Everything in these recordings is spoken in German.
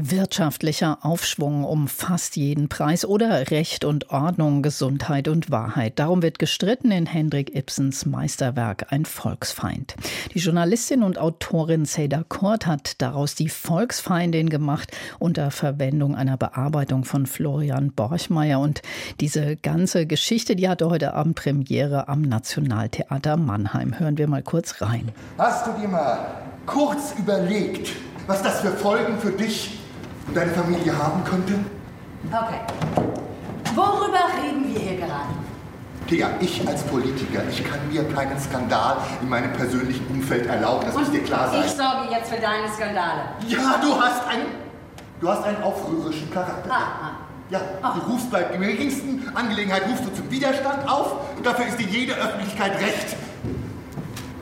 Wirtschaftlicher Aufschwung um fast jeden Preis oder Recht und Ordnung, Gesundheit und Wahrheit. Darum wird gestritten in Hendrik Ibsens Meisterwerk Ein Volksfeind. Die Journalistin und Autorin Seda Kurt hat daraus die Volksfeindin gemacht unter Verwendung einer Bearbeitung von Florian Borchmeier. Und diese ganze Geschichte, die hatte heute Abend Premiere am Nationaltheater Mannheim. Hören wir mal kurz rein. Hast du dir mal kurz überlegt, was das für Folgen für dich und deine Familie haben könnte? Okay. Worüber reden wir hier gerade? Thea, ich als Politiker, ich kann mir keinen Skandal in meinem persönlichen Umfeld erlauben. Das muss dir klar sein. Ich sorge jetzt für deine Skandale. Ja, du hast einen, du hast einen aufrührerischen Charakter. Ah, ah. Ja, du rufst bei geringsten Angelegenheit rufst du zum Widerstand auf und dafür ist dir jede Öffentlichkeit recht.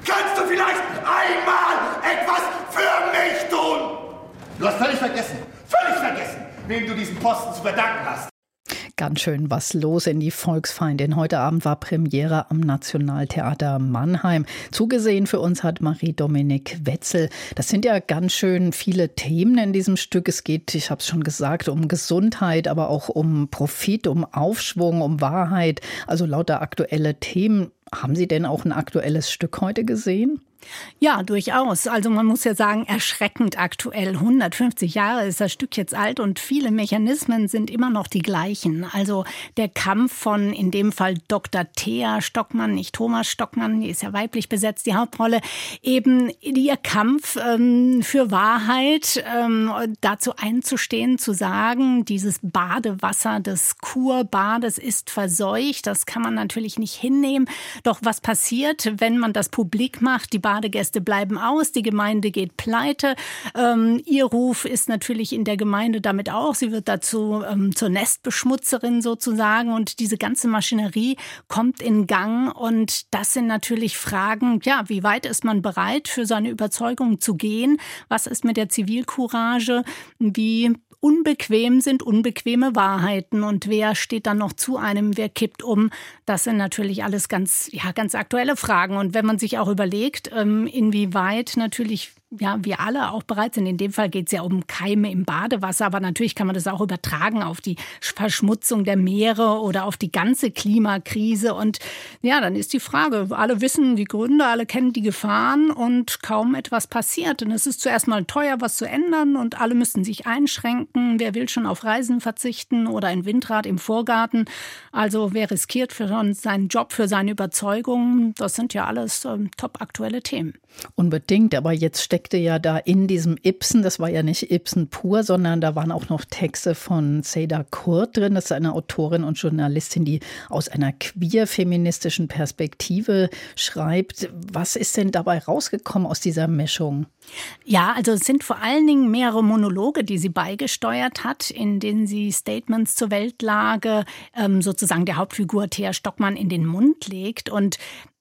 Kannst du vielleicht einmal etwas für mich tun? Du hast völlig vergessen, völlig vergessen, wem du diesen Posten zu verdanken hast. Ganz schön was los in die Volksfeindin. Heute Abend war Premiere am Nationaltheater Mannheim. Zugesehen für uns hat Marie-Dominik Wetzel. Das sind ja ganz schön viele Themen in diesem Stück. Es geht, ich habe es schon gesagt, um Gesundheit, aber auch um Profit, um Aufschwung, um Wahrheit. Also lauter aktuelle Themen. Haben Sie denn auch ein aktuelles Stück heute gesehen? Ja, durchaus. Also man muss ja sagen, erschreckend aktuell. 150 Jahre ist das Stück jetzt alt und viele Mechanismen sind immer noch die gleichen. Also der Kampf von in dem Fall Dr. Thea Stockmann, nicht Thomas Stockmann, die ist ja weiblich besetzt, die Hauptrolle, eben ihr Kampf ähm, für Wahrheit, ähm, dazu einzustehen, zu sagen, dieses Badewasser des Kurbades ist verseucht. Das kann man natürlich nicht hinnehmen. Doch was passiert, wenn man das publik macht? Die Badegäste bleiben aus, die Gemeinde geht pleite. Ähm, ihr Ruf ist natürlich in der Gemeinde damit auch. Sie wird dazu ähm, zur Nestbeschmutzerin sozusagen und diese ganze Maschinerie kommt in Gang und das sind natürlich Fragen, ja, wie weit ist man bereit für seine Überzeugung zu gehen? Was ist mit der Zivilcourage? Wie unbequem sind unbequeme Wahrheiten und wer steht dann noch zu einem, wer kippt um? Das sind natürlich alles ganz, ja, ganz aktuelle Fragen. Und wenn man sich auch überlegt, ähm, inwieweit natürlich ja, wir alle auch bereit sind. In dem Fall geht es ja um Keime im Badewasser, aber natürlich kann man das auch übertragen auf die Verschmutzung der Meere oder auf die ganze Klimakrise. Und ja, dann ist die Frage, alle wissen die Gründe, alle kennen die Gefahren und kaum etwas passiert. Und es ist zuerst mal teuer, was zu ändern und alle müssen sich einschränken. Wer will schon auf Reisen verzichten oder ein Windrad im Vorgarten? Also wer riskiert für seinen Job, für seine Überzeugungen? Das sind ja alles ähm, top aktuelle Themen. Unbedingt, aber jetzt steckte ja da in diesem Ibsen, das war ja nicht Ibsen pur, sondern da waren auch noch Texte von Seda Kurt drin. Das ist eine Autorin und Journalistin, die aus einer queer-feministischen Perspektive schreibt. Was ist denn dabei rausgekommen aus dieser Mischung? Ja, also es sind vor allen Dingen mehrere Monologe, die sie beigesteuert hat, in denen sie Statements zur Weltlage ähm, sozusagen der Hauptfigur Thea Stockmann in den Mund legt. Und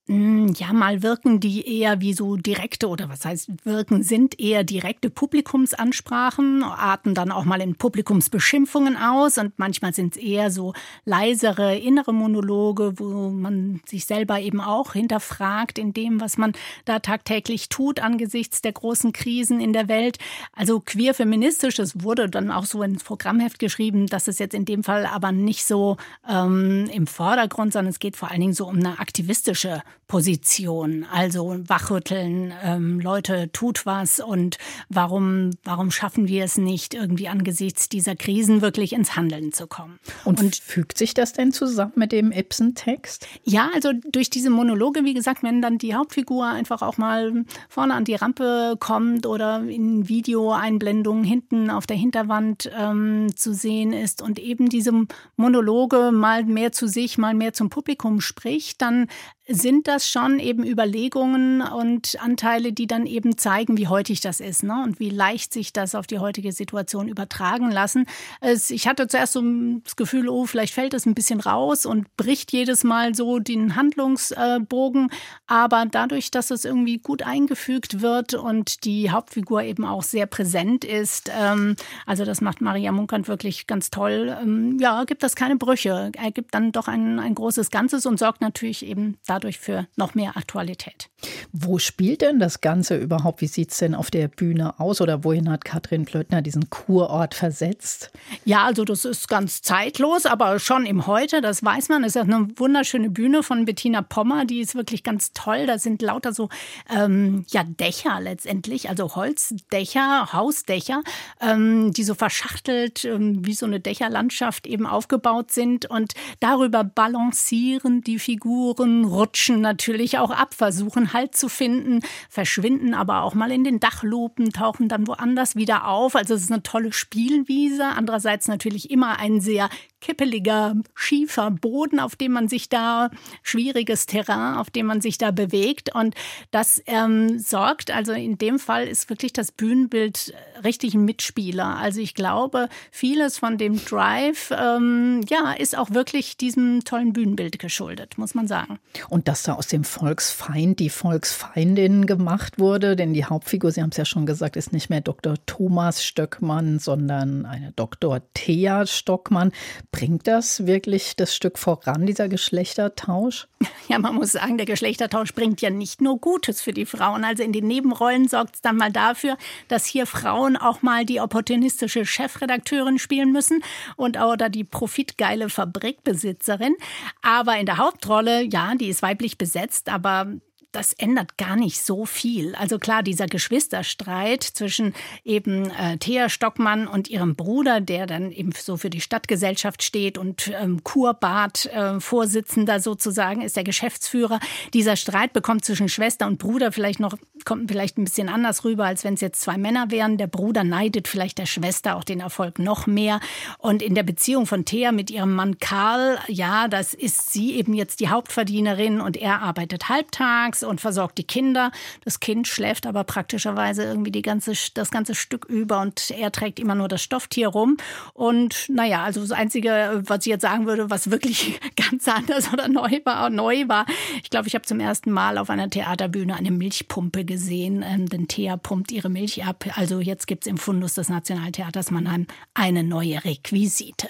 ja, mal wirken die eher wie so direkte oder was heißt wirken, sind eher direkte Publikumsansprachen, arten dann auch mal in Publikumsbeschimpfungen aus und manchmal sind es eher so leisere innere Monologe, wo man sich selber eben auch hinterfragt in dem, was man da tagtäglich tut angesichts der großen Krisen in der Welt. Also queer feministisch, das wurde dann auch so ins Programmheft geschrieben, dass es jetzt in dem Fall aber nicht so ähm, im Vordergrund, sondern es geht vor allen Dingen so um eine aktivistische Position. Also wachrütteln, ähm, Leute, tut was und warum, warum schaffen wir es nicht, irgendwie angesichts dieser Krisen wirklich ins Handeln zu kommen? Und, und fügt sich das denn zusammen mit dem Ibsen-Text? Ja, also durch diese Monologe, wie gesagt, wenn dann die Hauptfigur einfach auch mal vorne an die Rampe kommt oder in Videoeinblendungen hinten auf der Hinterwand ähm, zu sehen ist und eben diese Monologe mal mehr zu sich, mal mehr zum Publikum spricht, dann sind das schon eben Überlegungen und Anteile, die dann eben zeigen, wie heutig das ist ne? und wie leicht sich das auf die heutige Situation übertragen lassen. Es, ich hatte zuerst so das Gefühl, oh, vielleicht fällt es ein bisschen raus und bricht jedes Mal so den Handlungsbogen. Aber dadurch, dass es irgendwie gut eingefügt wird und die Hauptfigur eben auch sehr präsent ist, ähm, also das macht Maria Munkant wirklich ganz toll, ähm, ja, gibt das keine Brüche. Er gibt dann doch ein, ein großes Ganzes und sorgt natürlich eben dafür, dadurch für noch mehr Aktualität. Wo spielt denn das Ganze überhaupt? Wie sieht es denn auf der Bühne aus oder wohin hat Katrin Plöttner diesen Kurort versetzt? Ja, also das ist ganz zeitlos, aber schon im Heute, das weiß man. Es ist eine wunderschöne Bühne von Bettina Pommer, die ist wirklich ganz toll. Da sind lauter so ähm, ja, Dächer letztendlich, also Holzdächer, Hausdächer, ähm, die so verschachtelt ähm, wie so eine Dächerlandschaft eben aufgebaut sind und darüber balancieren die Figuren, rutschen natürlich auch ab, versuchen Halt zu finden, verschwinden aber auch mal in den Dachlupen, tauchen dann woanders wieder auf. Also es ist eine tolle Spielwiese. Andererseits natürlich immer ein sehr kippeliger, schiefer Boden, auf dem man sich da, schwieriges Terrain, auf dem man sich da bewegt. Und das ähm, sorgt, also in dem Fall ist wirklich das Bühnenbild richtig ein Mitspieler. Also ich glaube, vieles von dem Drive, ähm, ja, ist auch wirklich diesem tollen Bühnenbild geschuldet, muss man sagen. Dass da aus dem Volksfeind die Volksfeindin gemacht wurde, denn die Hauptfigur, Sie haben es ja schon gesagt, ist nicht mehr Dr. Thomas Stöckmann, sondern eine Dr. Thea Stockmann. Bringt das wirklich das Stück voran, dieser Geschlechtertausch? Ja, man muss sagen, der Geschlechtertausch bringt ja nicht nur Gutes für die Frauen. Also in den Nebenrollen sorgt es dann mal dafür, dass hier Frauen auch mal die opportunistische Chefredakteurin spielen müssen und oder die profitgeile Fabrikbesitzerin. Aber in der Hauptrolle, ja, die ist weiblich besetzt, aber das ändert gar nicht so viel. Also klar, dieser Geschwisterstreit zwischen eben äh, Thea Stockmann und ihrem Bruder, der dann eben so für die Stadtgesellschaft steht und ähm, Kurbad-Vorsitzender äh, sozusagen ist, der Geschäftsführer. Dieser Streit bekommt zwischen Schwester und Bruder vielleicht noch, kommt vielleicht ein bisschen anders rüber, als wenn es jetzt zwei Männer wären. Der Bruder neidet vielleicht der Schwester auch den Erfolg noch mehr. Und in der Beziehung von Thea mit ihrem Mann Karl, ja, das ist sie eben jetzt die Hauptverdienerin und er arbeitet halbtags und versorgt die Kinder. Das Kind schläft aber praktischerweise irgendwie die ganze, das ganze Stück über und er trägt immer nur das Stofftier rum. Und naja, also das Einzige, was ich jetzt sagen würde, was wirklich ganz anders oder neu war, neu war, ich glaube, ich habe zum ersten Mal auf einer Theaterbühne eine Milchpumpe gesehen, ähm, denn Thea pumpt ihre Milch ab. Also jetzt gibt es im Fundus des Nationaltheaters Mannheim eine neue Requisite.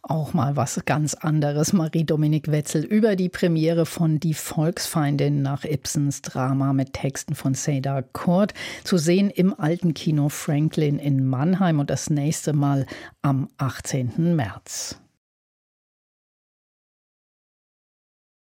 Auch mal was ganz anderes. Marie-Dominik Wetzel über die Premiere von Die Volksfeindin nach Ibsens Drama mit Texten von Seda Kurt. Zu sehen im alten Kino Franklin in Mannheim und das nächste Mal am 18. März.